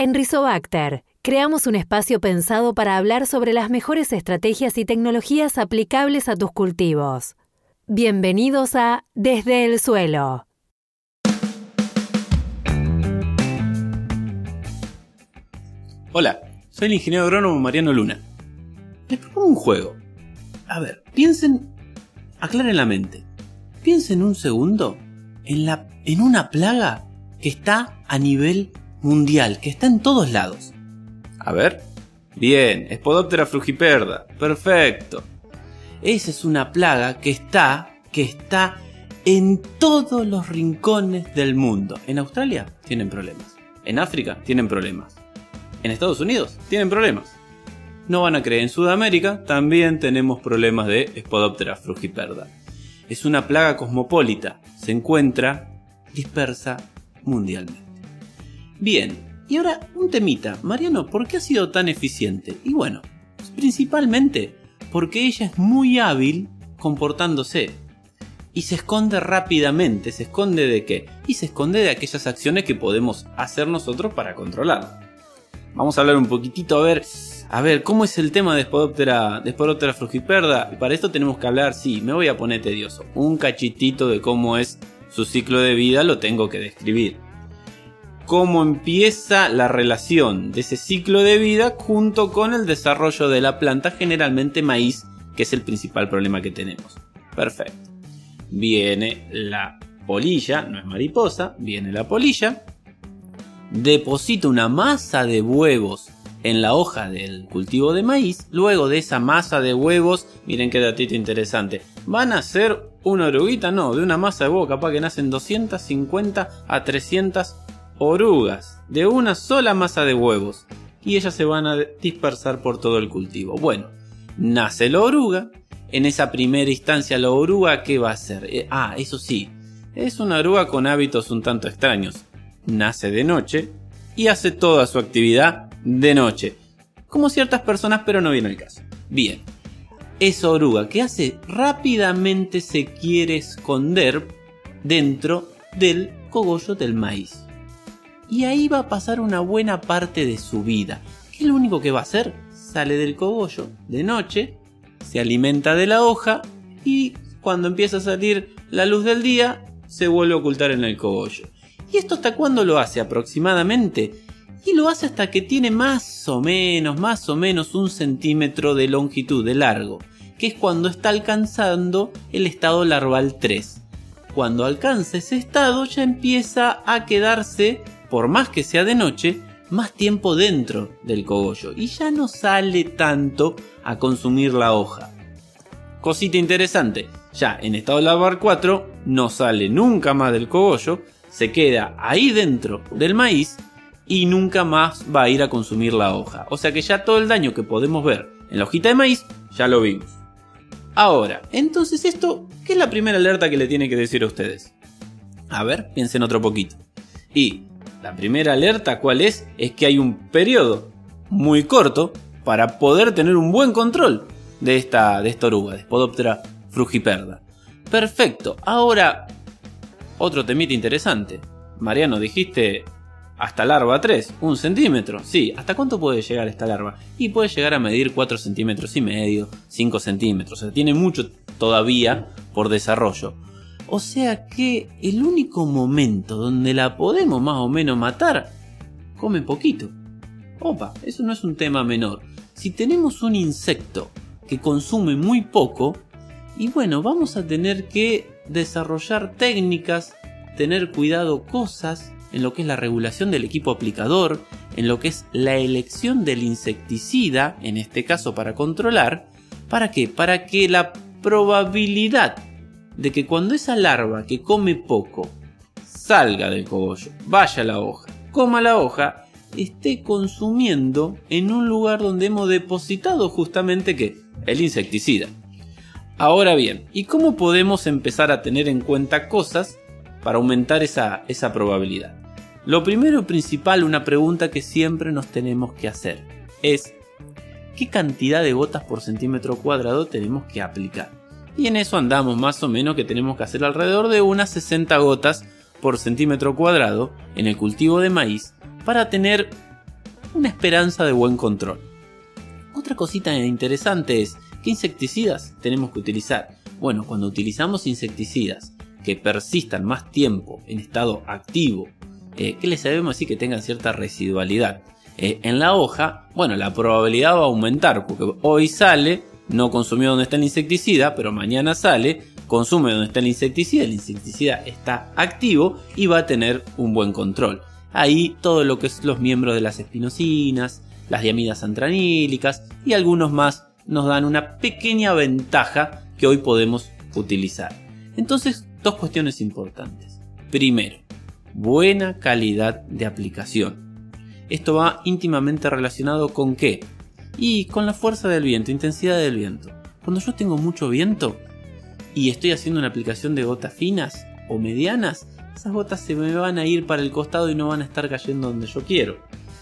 En Rizobacter, creamos un espacio pensado para hablar sobre las mejores estrategias y tecnologías aplicables a tus cultivos. Bienvenidos a Desde el Suelo. Hola, soy el ingeniero agrónomo Mariano Luna. Les propongo un juego. A ver, piensen, aclaren la mente. Piensen un segundo en, la, en una plaga que está a nivel mundial, que está en todos lados. A ver. Bien, Spodoptera frugiperda. Perfecto. Esa es una plaga que está, que está en todos los rincones del mundo. En Australia tienen problemas. En África tienen problemas. En Estados Unidos tienen problemas. No van a creer, en Sudamérica también tenemos problemas de Spodoptera frugiperda. Es una plaga cosmopolita, se encuentra dispersa mundialmente. Bien, y ahora un temita. Mariano, ¿por qué ha sido tan eficiente? Y bueno, principalmente porque ella es muy hábil comportándose. Y se esconde rápidamente. ¿Se esconde de qué? Y se esconde de aquellas acciones que podemos hacer nosotros para controlarla. Vamos a hablar un poquitito a ver, a ver, ¿cómo es el tema de Spodoptera, de Spodoptera frugiperda? Para esto tenemos que hablar, sí, me voy a poner tedioso. Un cachitito de cómo es su ciclo de vida lo tengo que describir cómo empieza la relación de ese ciclo de vida junto con el desarrollo de la planta, generalmente maíz, que es el principal problema que tenemos. Perfecto. Viene la polilla, no es mariposa, viene la polilla, deposita una masa de huevos en la hoja del cultivo de maíz, luego de esa masa de huevos, miren qué datito interesante, van a ser una oruguita, no, de una masa de huevos capaz que nacen 250 a 300 orugas de una sola masa de huevos y ellas se van a dispersar por todo el cultivo. Bueno, nace la oruga. En esa primera instancia, la oruga, ¿qué va a hacer? Eh, ah, eso sí, es una oruga con hábitos un tanto extraños. Nace de noche y hace toda su actividad de noche. Como ciertas personas, pero no viene el caso. Bien, esa oruga que hace rápidamente se quiere esconder dentro del cogollo del maíz y ahí va a pasar una buena parte de su vida. ¿Qué es lo único que va a hacer? Sale del cogollo de noche, se alimenta de la hoja y cuando empieza a salir la luz del día se vuelve a ocultar en el cogollo. ¿Y esto hasta cuándo lo hace aproximadamente? Y lo hace hasta que tiene más o menos, más o menos un centímetro de longitud, de largo, que es cuando está alcanzando el estado larval 3. Cuando alcanza ese estado ya empieza a quedarse por más que sea de noche, más tiempo dentro del cogollo y ya no sale tanto a consumir la hoja. Cosita interesante, ya en estado lavar 4 no sale nunca más del cogollo, se queda ahí dentro del maíz y nunca más va a ir a consumir la hoja. O sea que ya todo el daño que podemos ver en la hojita de maíz ya lo vimos. Ahora, entonces esto, ¿qué es la primera alerta que le tiene que decir a ustedes? A ver, piensen otro poquito. Y la primera alerta, ¿cuál es? Es que hay un periodo muy corto para poder tener un buen control de esta, de esta oruga, de Spodoptera frugiperda. Perfecto, ahora otro temita interesante. Mariano, dijiste hasta larva 3, un centímetro. Sí, ¿hasta cuánto puede llegar esta larva? Y puede llegar a medir 4 centímetros y medio, 5 centímetros. O sea, tiene mucho todavía por desarrollo. O sea que el único momento donde la podemos más o menos matar, come poquito. Opa, eso no es un tema menor. Si tenemos un insecto que consume muy poco, y bueno, vamos a tener que desarrollar técnicas, tener cuidado cosas en lo que es la regulación del equipo aplicador, en lo que es la elección del insecticida, en este caso para controlar, ¿para qué? Para que la probabilidad de que cuando esa larva que come poco salga del cogollo, vaya a la hoja, coma la hoja, esté consumiendo en un lugar donde hemos depositado justamente el insecticida. Ahora bien, ¿y cómo podemos empezar a tener en cuenta cosas para aumentar esa, esa probabilidad? Lo primero y principal, una pregunta que siempre nos tenemos que hacer es ¿qué cantidad de gotas por centímetro cuadrado tenemos que aplicar? Y en eso andamos más o menos que tenemos que hacer alrededor de unas 60 gotas por centímetro cuadrado en el cultivo de maíz para tener una esperanza de buen control. Otra cosita interesante es, ¿qué insecticidas tenemos que utilizar? Bueno, cuando utilizamos insecticidas que persistan más tiempo en estado activo, eh, que les sabemos decir que tengan cierta residualidad eh, en la hoja, bueno, la probabilidad va a aumentar, porque hoy sale, no consumió donde está el insecticida, pero mañana sale, consume donde está el insecticida, el insecticida está activo y va a tener un buen control. Ahí todo lo que es los miembros de las espinosinas, las diamidas antranílicas y algunos más nos dan una pequeña ventaja que hoy podemos utilizar. Entonces, dos cuestiones importantes. Primero, buena calidad de aplicación. Esto va íntimamente relacionado con qué? Y con la fuerza del viento, intensidad del viento. Cuando yo tengo mucho viento y estoy haciendo una aplicación de gotas finas o medianas, esas gotas se me van a ir para el costado y no van a estar cayendo donde yo quiero.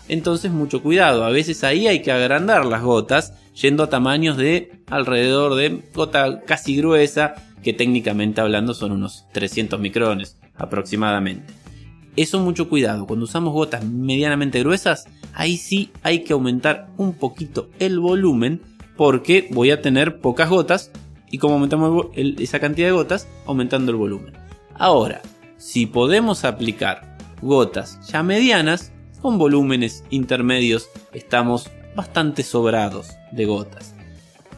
Entonces mucho cuidado, a veces ahí hay que agrandar las gotas yendo a tamaños de alrededor de gota casi gruesa, que técnicamente hablando son unos 300 micrones aproximadamente. Eso mucho cuidado, cuando usamos gotas medianamente gruesas, ahí sí hay que aumentar un poquito el volumen porque voy a tener pocas gotas y como aumentamos esa cantidad de gotas, aumentando el volumen. Ahora, si podemos aplicar gotas ya medianas, con volúmenes intermedios estamos bastante sobrados de gotas.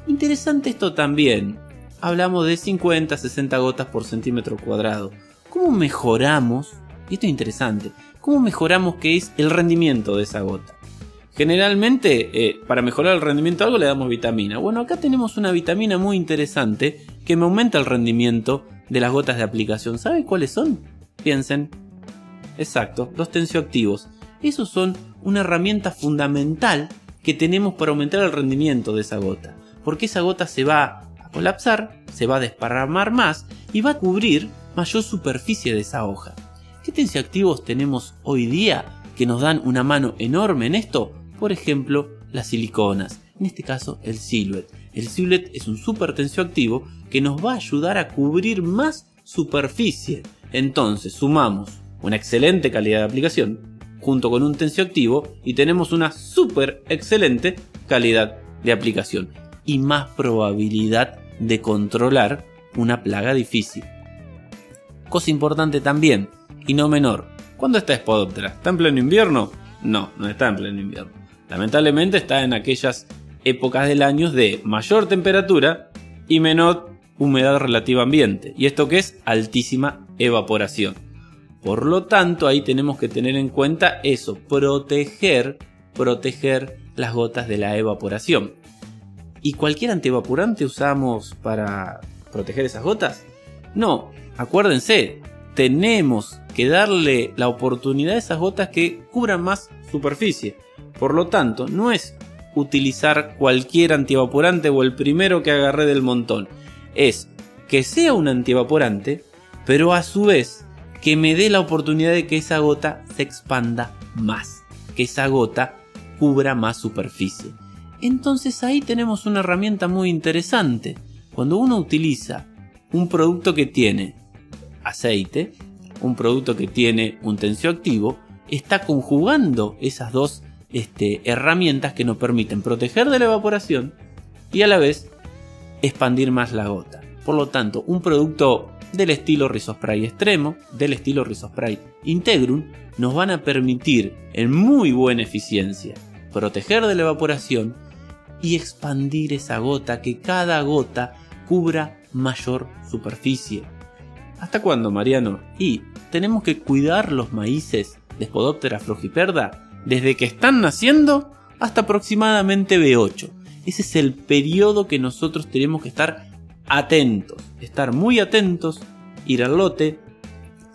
Interesante esto también. Hablamos de 50 60 gotas por centímetro cuadrado. ¿Cómo mejoramos? Y esto es interesante. ¿Cómo mejoramos qué es el rendimiento de esa gota? Generalmente, eh, para mejorar el rendimiento algo le damos vitamina. Bueno, acá tenemos una vitamina muy interesante que me aumenta el rendimiento de las gotas de aplicación. ¿Sabe cuáles son? Piensen. Exacto, los tensioactivos. Esos son una herramienta fundamental que tenemos para aumentar el rendimiento de esa gota. Porque esa gota se va a colapsar, se va a desparramar más y va a cubrir mayor superficie de esa hoja. ¿Qué tensioactivos tenemos hoy día que nos dan una mano enorme en esto? Por ejemplo, las siliconas, en este caso el Silvet. El Silvet es un super tensioactivo que nos va a ayudar a cubrir más superficie. Entonces sumamos una excelente calidad de aplicación junto con un tensioactivo y tenemos una súper excelente calidad de aplicación y más probabilidad de controlar una plaga difícil. Cosa importante también, y no menor, ¿cuándo está Spodoptera? ¿Está en pleno invierno? No, no está en pleno invierno. Lamentablemente está en aquellas épocas del año de mayor temperatura y menor humedad relativa ambiente. ¿Y esto que es? Altísima evaporación. Por lo tanto, ahí tenemos que tener en cuenta eso, proteger, proteger las gotas de la evaporación. ¿Y cualquier antievaporante usamos para proteger esas gotas? No, acuérdense, tenemos que darle la oportunidad a esas gotas que cubran más superficie. Por lo tanto, no es utilizar cualquier antievaporante o el primero que agarré del montón. Es que sea un antievaporante, pero a su vez que me dé la oportunidad de que esa gota se expanda más, que esa gota cubra más superficie. Entonces ahí tenemos una herramienta muy interesante. Cuando uno utiliza un producto que tiene aceite, un producto que tiene un tensioactivo, está conjugando esas dos este, herramientas que nos permiten proteger de la evaporación y a la vez expandir más la gota. Por lo tanto, un producto del estilo Rizospray Extremo, del estilo Rizospray Integrum, nos van a permitir en muy buena eficiencia proteger de la evaporación y expandir esa gota, que cada gota cubra mayor superficie. ¿Hasta cuándo, Mariano? Y tenemos que cuidar los maíces de Spodoptera frogiperda desde que están naciendo hasta aproximadamente B8. Ese es el periodo que nosotros tenemos que estar atentos, estar muy atentos, ir al lote,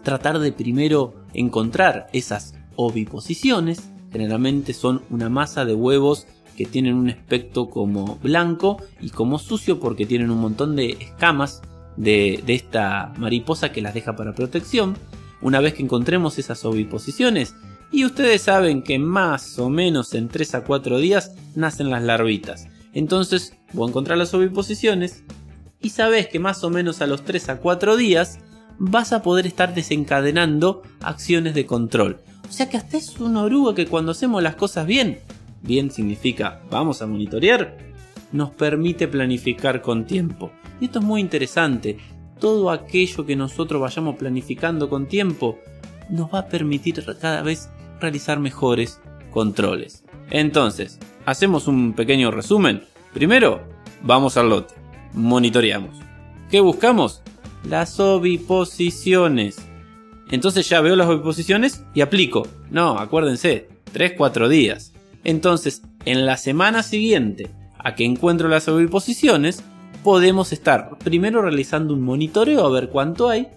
tratar de primero encontrar esas oviposiciones, generalmente son una masa de huevos que tienen un aspecto como blanco y como sucio porque tienen un montón de escamas de, esta mariposa que las deja para protección. Una vez que encontremos esas oviposiciones, y ustedes saben que más o menos en 3 a 4 días nacen las larvitas. Entonces voy a encontrar las oviposiciones, y sabes que más o menos a los 3 a 4 días vas a poder estar desencadenando acciones de control. O sea que hasta es una oruga que cuando hacemos las cosas bien bien significa vamos a monitorear, nos permite planificar con tiempo. Y esto es muy interesante. Todo aquello que nosotros vayamos planificando con tiempo nos va a permitir cada vez realizar mejores controles. Entonces, hacemos un pequeño resumen. Primero, vamos al lote. Monitoreamos. ¿Qué buscamos? Las oviposiciones. Entonces ya veo las oviposiciones y aplico. No, acuérdense, 3-4 días. Entonces, en la semana siguiente a que encuentro las oviposiciones, podemos estar primero realizando un monitoreo a ver cuánto hay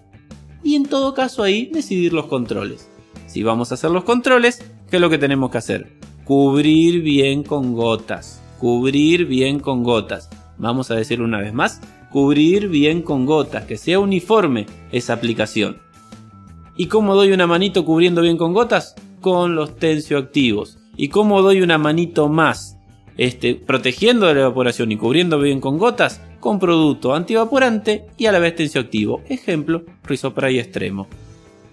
y en todo caso ahí decidir los controles. Si vamos a hacer los controles, ¿qué es lo que tenemos que hacer? Cubrir bien con gotas. Cubrir bien con gotas. Vamos a decir una vez más, cubrir bien con gotas, que sea uniforme esa aplicación. ¿Y cómo doy una manito cubriendo bien con gotas? Con los tensioactivos. ¿Y cómo doy una manito más? Este, protegiendo de la evaporación y cubriendo bien con gotas con producto antievaporante y a la vez tensioactivo. Ejemplo, Rizopray extremo.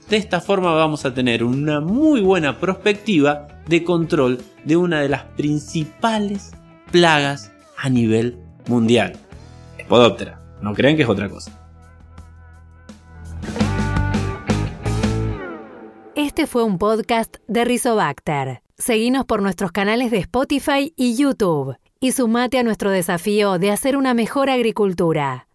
De esta forma vamos a tener una muy buena perspectiva de control de una de las principales plagas a nivel mundial. Spodoptera. No crean que es otra cosa. Este fue un podcast de Rizobacter. Seguinos por nuestros canales de Spotify y YouTube y sumate a nuestro desafío de hacer una mejor agricultura.